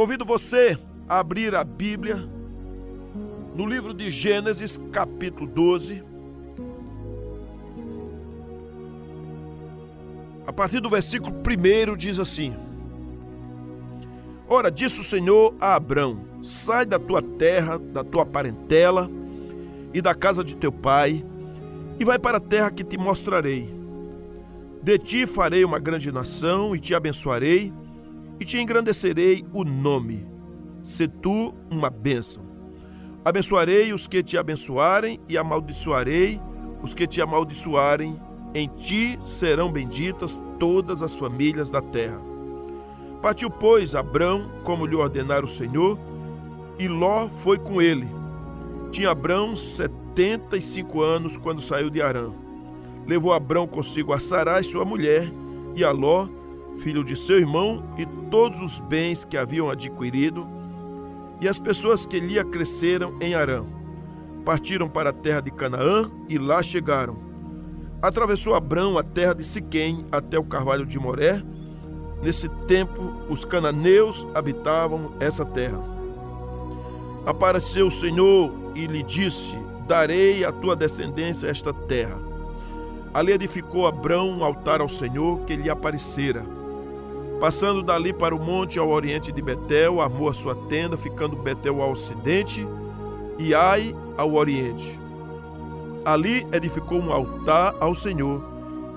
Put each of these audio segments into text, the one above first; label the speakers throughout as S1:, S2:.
S1: Convido você a abrir a Bíblia no livro de Gênesis, capítulo 12. A partir do versículo 1 diz assim: Ora, disse o Senhor a Abrão: Sai da tua terra, da tua parentela e da casa de teu pai, e vai para a terra que te mostrarei. De ti farei uma grande nação e te abençoarei e te engrandecerei o nome. Se tu uma bênção. Abençoarei os que te abençoarem e amaldiçoarei os que te amaldiçoarem. Em ti serão benditas todas as famílias da terra. Partiu, pois, Abrão, como lhe ordenara o Senhor, e Ló foi com ele. Tinha Abrão setenta e cinco anos quando saiu de Arã levou Abrão consigo a Sarai, sua mulher, e a Ló, filho de seu irmão, e todos os bens que haviam adquirido, e as pessoas que lhe acresceram em Arã. Partiram para a terra de Canaã e lá chegaram. Atravessou Abrão a terra de Siquém até o carvalho de Moré. Nesse tempo, os cananeus habitavam essa terra. Apareceu o Senhor e lhe disse: Darei à tua descendência esta terra. Ali edificou Abrão um altar ao Senhor que lhe aparecera. Passando dali para o monte ao oriente de Betel, armou a sua tenda, ficando Betel ao ocidente e Ai ao oriente. Ali edificou um altar ao Senhor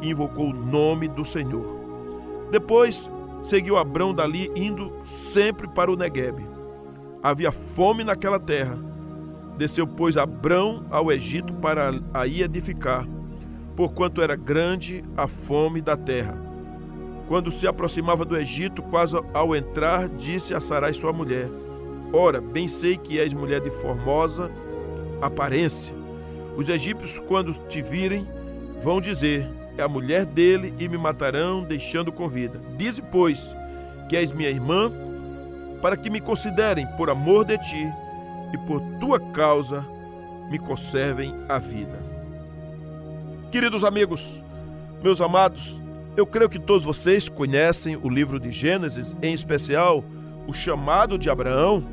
S1: e invocou o nome do Senhor. Depois seguiu Abrão dali, indo sempre para o Neguebe. Havia fome naquela terra. Desceu, pois, Abrão ao Egito para aí edificar porquanto era grande a fome da terra. Quando se aproximava do Egito, quase ao entrar, disse a Sarai sua mulher: Ora, bem sei que és mulher de formosa aparência. Os egípcios, quando te virem, vão dizer: É a mulher dele e me matarão, deixando com vida. Dize, pois, que és minha irmã, para que me considerem por amor de ti e por tua causa me conservem a vida. Queridos amigos, meus amados, eu creio que todos vocês conhecem o livro de Gênesis, em especial o chamado de Abraão,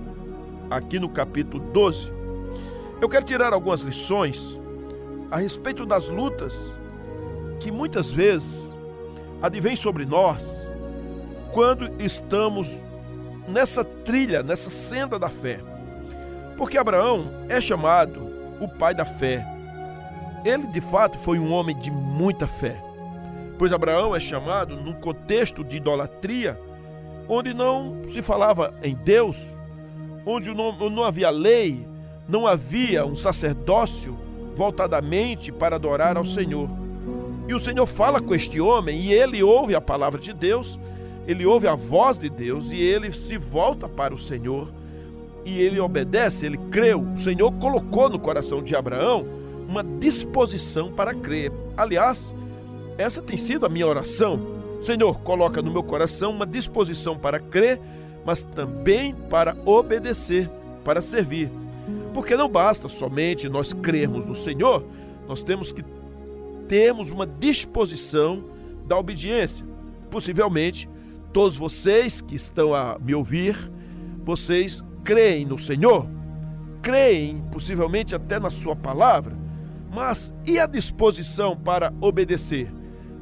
S1: aqui no capítulo 12. Eu quero tirar algumas lições a respeito das lutas que muitas vezes advêm sobre nós quando estamos nessa trilha, nessa senda da fé. Porque Abraão é chamado o pai da fé. Ele de fato foi um homem de muita fé, pois Abraão é chamado num contexto de idolatria, onde não se falava em Deus, onde não, não havia lei, não havia um sacerdócio voltadamente para adorar ao Senhor. E o Senhor fala com este homem e ele ouve a palavra de Deus, ele ouve a voz de Deus e ele se volta para o Senhor e ele obedece, ele creu. O Senhor colocou no coração de Abraão uma disposição para crer. Aliás, essa tem sido a minha oração. Senhor, coloca no meu coração uma disposição para crer, mas também para obedecer, para servir. Porque não basta somente nós crermos no Senhor, nós temos que termos uma disposição da obediência. Possivelmente, todos vocês que estão a me ouvir, vocês creem no Senhor, creem possivelmente até na Sua palavra, mas e a disposição para obedecer?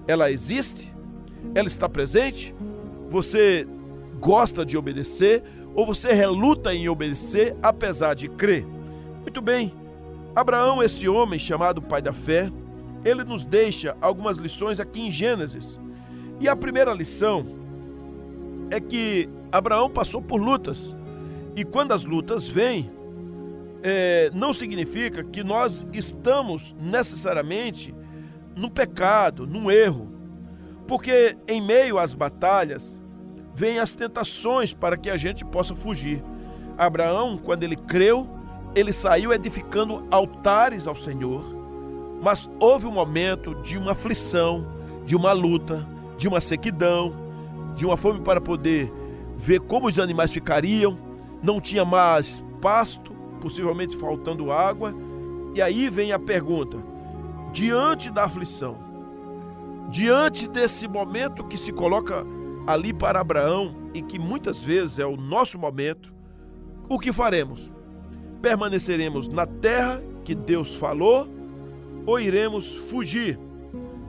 S1: Ela existe? Ela está presente? Você gosta de obedecer ou você reluta em obedecer apesar de crer? Muito bem. Abraão, esse homem chamado pai da fé, ele nos deixa algumas lições aqui em Gênesis. E a primeira lição é que Abraão passou por lutas. E quando as lutas vêm, é, não significa que nós estamos necessariamente no pecado, num erro. Porque em meio às batalhas, vêm as tentações para que a gente possa fugir. Abraão, quando ele creu, ele saiu edificando altares ao Senhor, mas houve um momento de uma aflição, de uma luta, de uma sequidão, de uma fome para poder ver como os animais ficariam, não tinha mais pasto, possivelmente faltando água. E aí vem a pergunta: diante da aflição, diante desse momento que se coloca ali para Abraão, e que muitas vezes é o nosso momento, o que faremos? Permaneceremos na terra que Deus falou ou iremos fugir?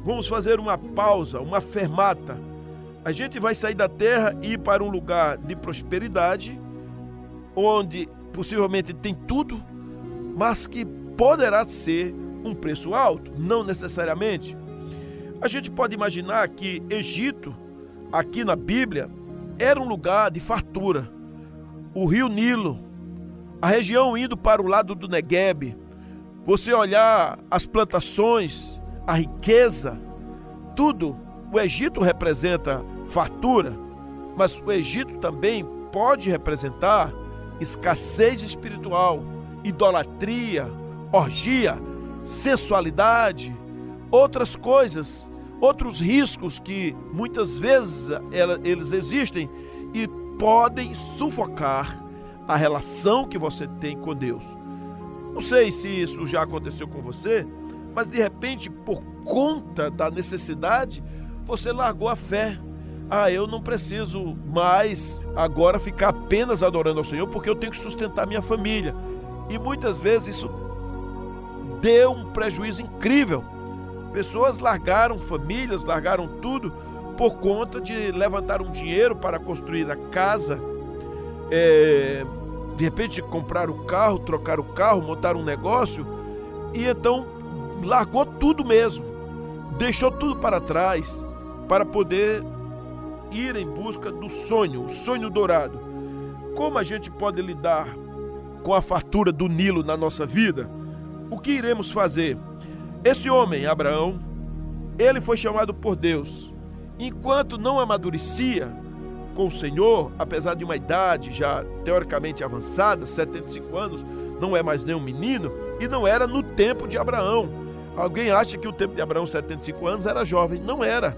S1: Vamos fazer uma pausa, uma fermata. A gente vai sair da terra e ir para um lugar de prosperidade, onde possivelmente tem tudo, mas que poderá ser um preço alto, não necessariamente. A gente pode imaginar que Egito, aqui na Bíblia, era um lugar de fartura. O rio Nilo, a região indo para o lado do Negueb, você olhar as plantações, a riqueza, tudo. O Egito representa fartura, mas o Egito também pode representar escassez espiritual, idolatria, orgia, sensualidade, outras coisas, outros riscos que muitas vezes eles existem e podem sufocar a relação que você tem com Deus. Não sei se isso já aconteceu com você, mas de repente, por conta da necessidade, você largou a fé. Ah, eu não preciso mais agora ficar apenas adorando ao Senhor porque eu tenho que sustentar minha família. E muitas vezes isso deu um prejuízo incrível. Pessoas largaram famílias, largaram tudo por conta de levantar um dinheiro para construir a casa, é, de repente comprar o carro, trocar o carro, montar um negócio e então largou tudo mesmo, deixou tudo para trás para poder ir em busca do sonho, o sonho dourado. Como a gente pode lidar com a fartura do Nilo na nossa vida? O que iremos fazer? Esse homem, Abraão, ele foi chamado por Deus. Enquanto não amadurecia com o Senhor, apesar de uma idade já teoricamente avançada, 75 anos, não é mais nem um menino, e não era no tempo de Abraão. Alguém acha que o tempo de Abraão, 75 anos, era jovem. Não era.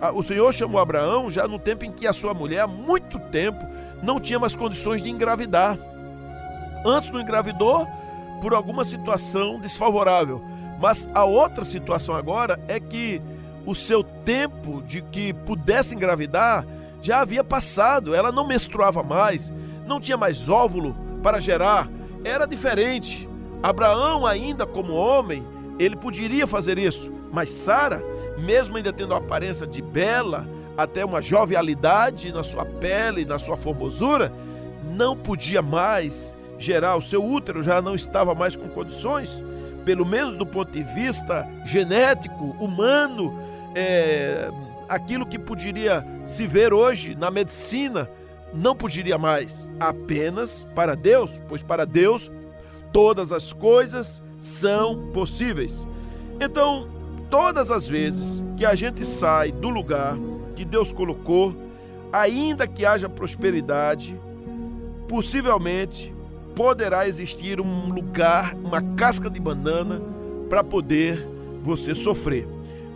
S1: Ah, o Senhor chamou Abraão já no tempo em que a sua mulher, há muito tempo, não tinha mais condições de engravidar. Antes não engravidou, por alguma situação desfavorável. Mas a outra situação agora é que o seu tempo de que pudesse engravidar já havia passado, ela não menstruava mais, não tinha mais óvulo para gerar, era diferente. Abraão, ainda como homem, ele poderia fazer isso, mas Sara, mesmo ainda tendo a aparência de bela, até uma jovialidade na sua pele, na sua formosura, não podia mais gerar, o seu útero já não estava mais com condições, pelo menos do ponto de vista genético, humano, é, aquilo que poderia se ver hoje na medicina, não poderia mais, apenas para Deus, pois para Deus todas as coisas são possíveis. Então, todas as vezes que a gente sai do lugar que Deus colocou, ainda que haja prosperidade, possivelmente poderá existir um lugar, uma casca de banana para poder você sofrer.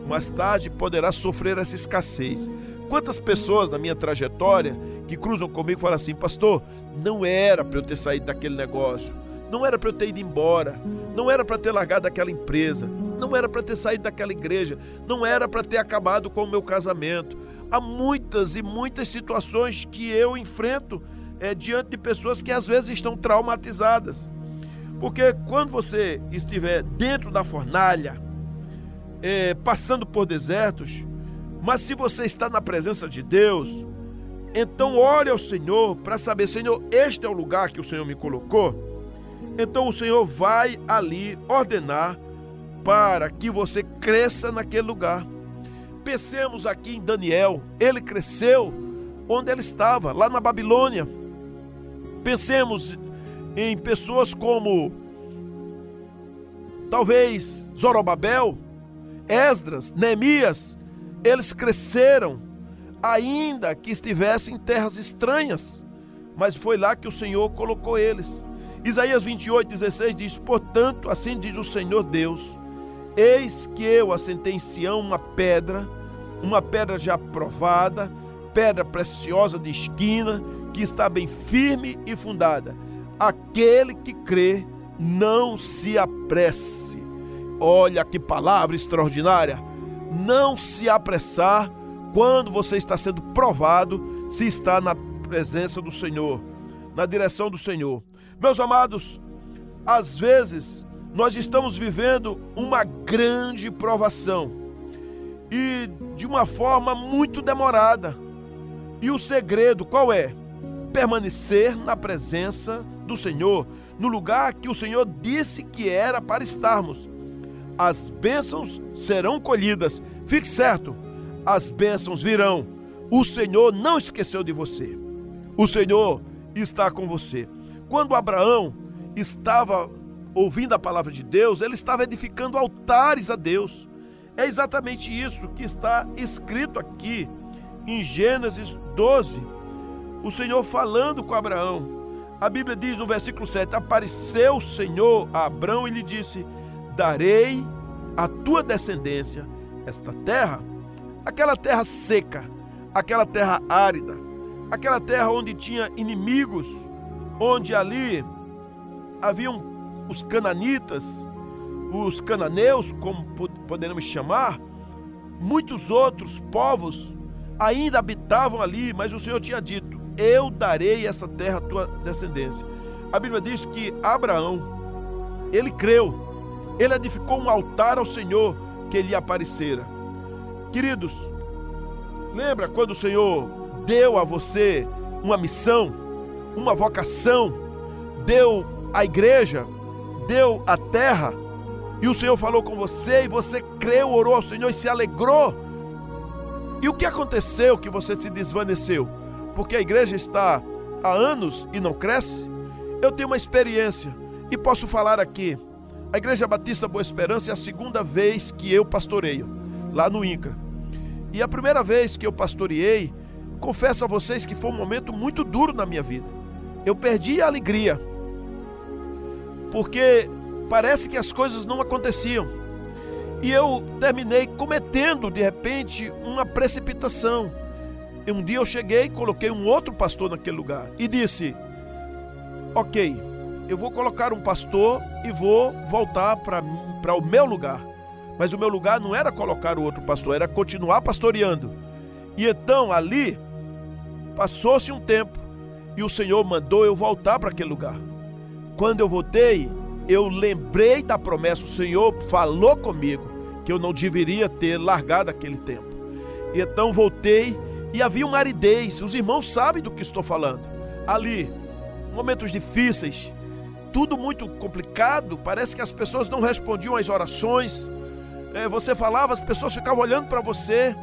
S1: Mais tarde poderá sofrer essa escassez. Quantas pessoas na minha trajetória que cruzam comigo falam assim, pastor, não era para eu ter saído daquele negócio, não era para eu ter ido embora, não era para ter largado aquela empresa, não era para ter saído daquela igreja, não era para ter acabado com o meu casamento. Há muitas e muitas situações que eu enfrento é, diante de pessoas que às vezes estão traumatizadas. Porque quando você estiver dentro da fornalha, é, passando por desertos, mas se você está na presença de Deus, então ore ao Senhor para saber, Senhor, este é o lugar que o Senhor me colocou. Então o Senhor vai ali ordenar para que você cresça naquele lugar. Pensemos aqui em Daniel, ele cresceu onde ele estava, lá na Babilônia. Pensemos em pessoas como talvez Zorobabel, Esdras, Neemias, eles cresceram ainda que estivessem em terras estranhas, mas foi lá que o Senhor colocou eles. Isaías 28, 16 diz: Portanto, assim diz o Senhor Deus: Eis que eu assentei em Sião uma pedra, uma pedra já provada, pedra preciosa de esquina, que está bem firme e fundada. Aquele que crê, não se apresse. Olha que palavra extraordinária! Não se apressar quando você está sendo provado, se está na presença do Senhor, na direção do Senhor. Meus amados, às vezes nós estamos vivendo uma grande provação e de uma forma muito demorada. E o segredo qual é? Permanecer na presença do Senhor, no lugar que o Senhor disse que era para estarmos. As bênçãos serão colhidas. Fique certo, as bênçãos virão. O Senhor não esqueceu de você. O Senhor está com você. Quando Abraão estava ouvindo a palavra de Deus, ele estava edificando altares a Deus. É exatamente isso que está escrito aqui em Gênesis 12. O Senhor falando com Abraão. A Bíblia diz no versículo 7: Apareceu o Senhor a Abraão e lhe disse: Darei à tua descendência esta terra, aquela terra seca, aquela terra árida, aquela terra onde tinha inimigos, onde ali haviam os cananitas, os cananeus, como poderemos chamar, muitos outros povos ainda habitavam ali, mas o Senhor tinha dito: Eu darei essa terra à tua descendência. A Bíblia diz que Abraão, ele creu, ele edificou um altar ao Senhor que lhe aparecera. Queridos, lembra quando o Senhor deu a você uma missão, uma vocação, deu a igreja, deu a terra, e o Senhor falou com você, e você creu, orou ao Senhor e se alegrou. E o que aconteceu que você se desvaneceu? Porque a igreja está há anos e não cresce? Eu tenho uma experiência e posso falar aqui. A Igreja Batista Boa Esperança é a segunda vez que eu pastoreio, lá no INCRA. E a primeira vez que eu pastoreei, confesso a vocês que foi um momento muito duro na minha vida. Eu perdi a alegria, porque parece que as coisas não aconteciam. E eu terminei cometendo, de repente, uma precipitação. E um dia eu cheguei, coloquei um outro pastor naquele lugar e disse: Ok, eu vou colocar um pastor e vou voltar para o meu lugar. Mas o meu lugar não era colocar o outro pastor, era continuar pastoreando. E então ali passou-se um tempo e o Senhor mandou eu voltar para aquele lugar. Quando eu voltei, eu lembrei da promessa, o Senhor falou comigo que eu não deveria ter largado aquele tempo. E então voltei e havia uma aridez, os irmãos sabem do que estou falando. Ali, momentos difíceis, tudo muito complicado, parece que as pessoas não respondiam às orações. É, você falava, as pessoas ficavam olhando para você.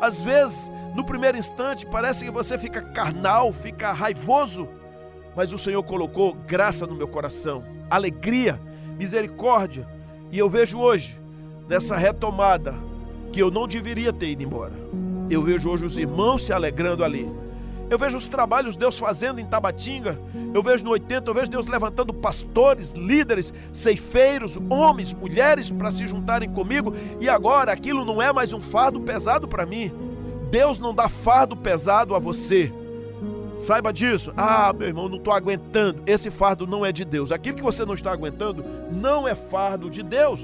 S1: Às vezes, no primeiro instante, parece que você fica carnal, fica raivoso, mas o Senhor colocou graça no meu coração, alegria, misericórdia, e eu vejo hoje, nessa retomada, que eu não deveria ter ido embora. Eu vejo hoje os irmãos se alegrando ali. Eu vejo os trabalhos Deus fazendo em Tabatinga. Eu vejo no 80, eu vejo Deus levantando pastores, líderes, ceifeiros, homens, mulheres para se juntarem comigo. E agora aquilo não é mais um fardo pesado para mim. Deus não dá fardo pesado a você. Saiba disso. Ah, meu irmão, não estou aguentando. Esse fardo não é de Deus. Aquilo que você não está aguentando não é fardo de Deus.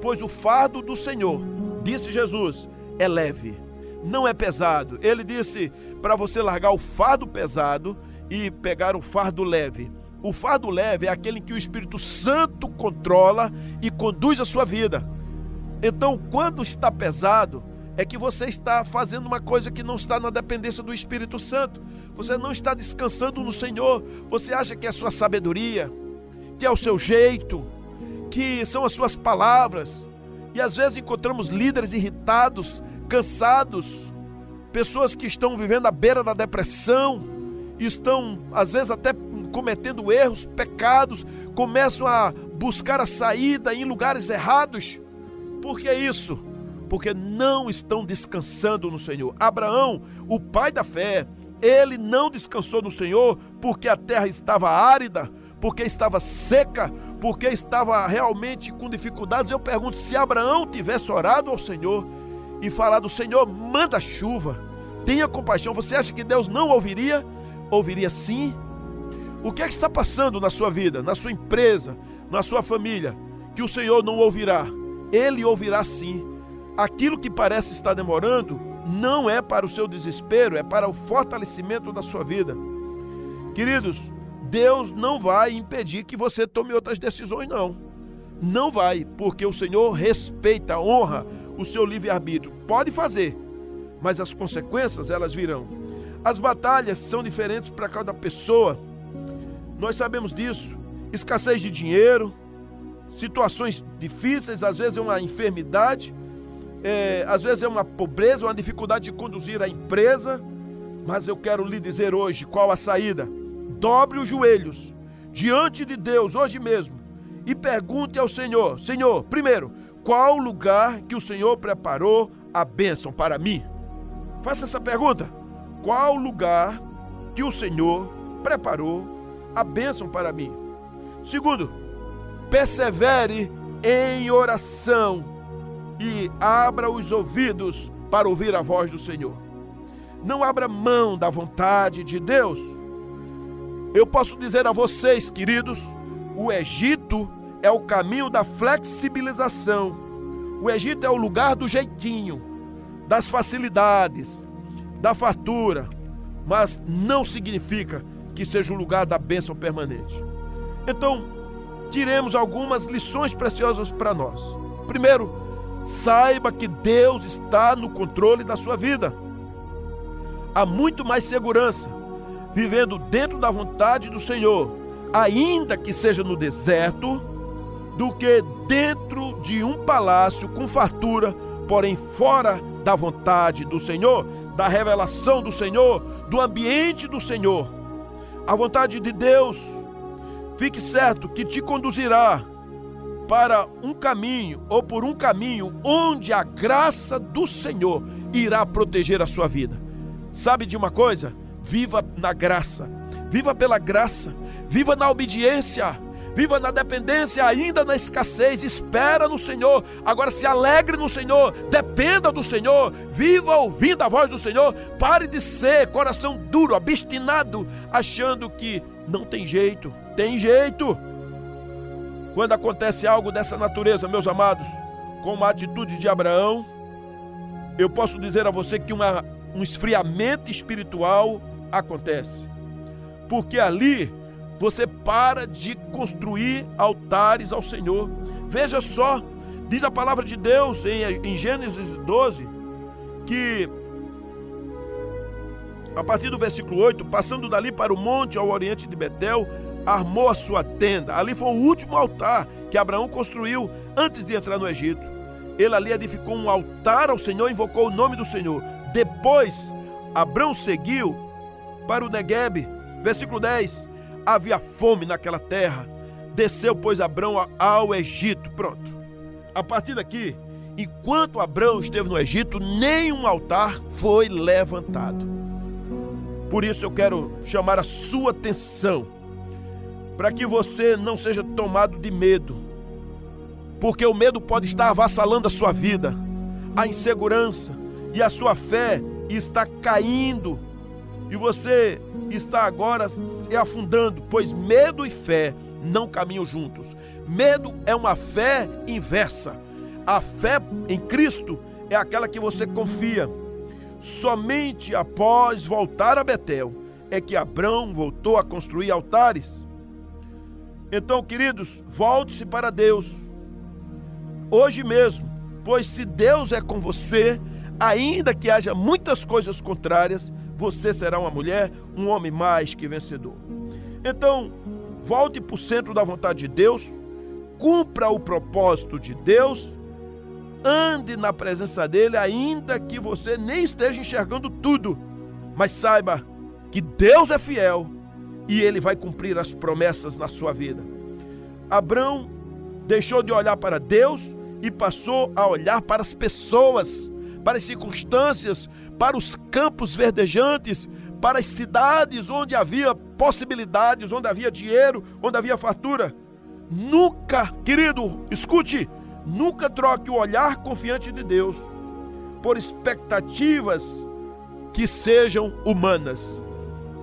S1: Pois o fardo do Senhor, disse Jesus, é leve, não é pesado. Ele disse para você largar o fardo pesado e pegar o fardo leve. O fardo leve é aquele em que o Espírito Santo controla e conduz a sua vida. Então, quando está pesado, é que você está fazendo uma coisa que não está na dependência do Espírito Santo. Você não está descansando no Senhor. Você acha que é a sua sabedoria, que é o seu jeito, que são as suas palavras. E às vezes encontramos líderes irritados, cansados, pessoas que estão vivendo à beira da depressão, estão às vezes até cometendo erros, pecados, começam a buscar a saída em lugares errados. Por que isso? porque não estão descansando no Senhor. Abraão, o pai da fé, ele não descansou no Senhor porque a terra estava árida, porque estava seca, porque estava realmente com dificuldades. Eu pergunto se Abraão tivesse orado ao Senhor e falado: Senhor, manda chuva, tenha compaixão. Você acha que Deus não ouviria? Ouviria sim. O que é que está passando na sua vida, na sua empresa, na sua família, que o Senhor não ouvirá? Ele ouvirá sim aquilo que parece estar demorando, não é para o seu desespero, é para o fortalecimento da sua vida. Queridos, Deus não vai impedir que você tome outras decisões, não. Não vai, porque o Senhor respeita, honra o seu livre-arbítrio. Pode fazer, mas as consequências elas virão. As batalhas são diferentes para cada pessoa. Nós sabemos disso. Escassez de dinheiro, situações difíceis, às vezes é uma enfermidade, é, às vezes é uma pobreza, uma dificuldade de conduzir a empresa. Mas eu quero lhe dizer hoje qual a saída. Dobre os joelhos diante de Deus hoje mesmo e pergunte ao Senhor: Senhor, primeiro, qual lugar que o Senhor preparou a bênção para mim? Faça essa pergunta. Qual lugar que o Senhor preparou a bênção para mim? Segundo, persevere em oração e abra os ouvidos para ouvir a voz do Senhor. Não abra mão da vontade de Deus. Eu posso dizer a vocês, queridos, o Egito é o caminho da flexibilização. O Egito é o lugar do jeitinho, das facilidades, da fartura, mas não significa que seja o lugar da bênção permanente. Então, tiremos algumas lições preciosas para nós. Primeiro, saiba que Deus está no controle da sua vida. Há muito mais segurança vivendo dentro da vontade do Senhor, ainda que seja no deserto do que dentro de um palácio com fartura, porém fora da vontade do Senhor, da revelação do Senhor, do ambiente do Senhor. A vontade de Deus, fique certo que te conduzirá para um caminho ou por um caminho onde a graça do Senhor irá proteger a sua vida. Sabe de uma coisa? Viva na graça, viva pela graça, viva na obediência, viva na dependência, ainda na escassez, espera no Senhor, agora se alegre no Senhor, dependa do Senhor, viva ouvindo a voz do Senhor, pare de ser coração duro, obstinado, achando que não tem jeito, tem jeito. Quando acontece algo dessa natureza, meus amados, como a atitude de Abraão, eu posso dizer a você que uma, um esfriamento espiritual acontece, porque ali você para de construir altares ao Senhor. Veja só, diz a palavra de Deus em, em Gênesis 12, que a partir do versículo 8, passando dali para o monte ao oriente de Betel, armou a sua tenda. Ali foi o último altar que Abraão construiu antes de entrar no Egito. Ele ali edificou um altar ao Senhor, invocou o nome do Senhor. Depois, Abraão seguiu para o Negueb. Versículo 10 havia fome naquela terra. Desceu, pois, Abrão ao Egito. Pronto. A partir daqui, enquanto Abrão esteve no Egito, nenhum altar foi levantado. Por isso eu quero chamar a sua atenção para que você não seja tomado de medo, porque o medo pode estar avassalando a sua vida, a insegurança e a sua fé está caindo e você está agora se afundando, pois medo e fé não caminham juntos. Medo é uma fé inversa. A fé em Cristo é aquela que você confia. Somente após voltar a Betel é que Abraão voltou a construir altares. Então, queridos, volte-se para Deus. Hoje mesmo, pois se Deus é com você, ainda que haja muitas coisas contrárias, você será uma mulher, um homem mais que vencedor. Então, volte para o centro da vontade de Deus, cumpra o propósito de Deus, ande na presença dele, ainda que você nem esteja enxergando tudo, mas saiba que Deus é fiel e ele vai cumprir as promessas na sua vida. Abraão deixou de olhar para Deus e passou a olhar para as pessoas, para as circunstâncias, para os campos verdejantes, para as cidades onde havia possibilidades, onde havia dinheiro, onde havia fartura. Nunca, querido, escute, nunca troque o olhar confiante de Deus por expectativas que sejam humanas.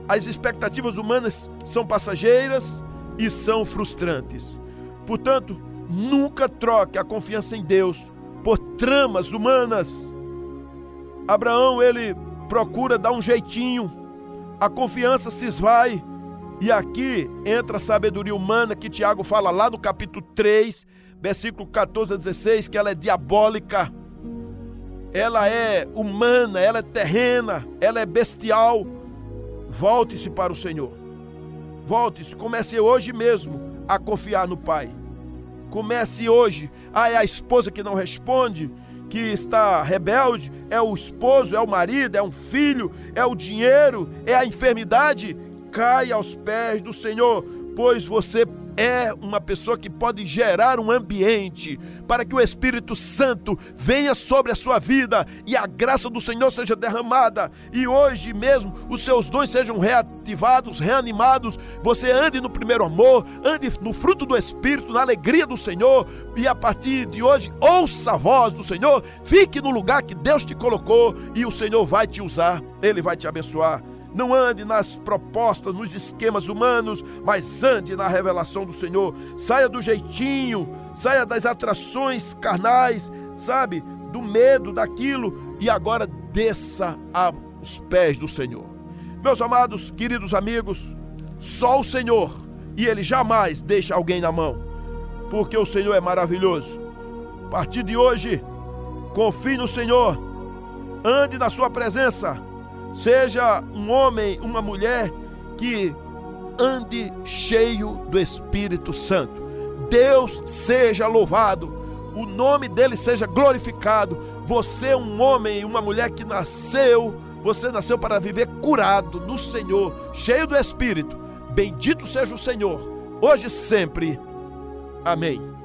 S1: As expectativas humanas são passageiras e são frustrantes. Portanto, nunca troque a confiança em Deus por tramas humanas Abraão, ele procura dar um jeitinho, a confiança se esvai, e aqui entra a sabedoria humana que Tiago fala lá no capítulo 3, versículo 14 a 16, que ela é diabólica, ela é humana, ela é terrena, ela é bestial. Volte-se para o Senhor. Volte-se, comece hoje mesmo a confiar no Pai. Comece hoje. Ah, é a esposa que não responde, que está rebelde, é o esposo, é o marido, é um filho, é o dinheiro, é a enfermidade caia aos pés do Senhor, pois você é uma pessoa que pode gerar um ambiente para que o Espírito Santo venha sobre a sua vida e a graça do Senhor seja derramada e hoje mesmo os seus dons sejam reativados, reanimados. Você ande no primeiro amor, ande no fruto do Espírito, na alegria do Senhor e a partir de hoje ouça a voz do Senhor, fique no lugar que Deus te colocou e o Senhor vai te usar, ele vai te abençoar. Não ande nas propostas, nos esquemas humanos, mas ande na revelação do Senhor. Saia do jeitinho, saia das atrações carnais, sabe? Do medo daquilo e agora desça aos pés do Senhor. Meus amados, queridos amigos, só o Senhor e Ele jamais deixa alguém na mão, porque o Senhor é maravilhoso. A partir de hoje, confie no Senhor, ande na Sua presença Seja um homem, uma mulher que ande cheio do Espírito Santo. Deus seja louvado, o nome dele seja glorificado. Você é um homem, uma mulher que nasceu, você nasceu para viver curado no Senhor, cheio do Espírito. Bendito seja o Senhor, hoje e sempre. Amém.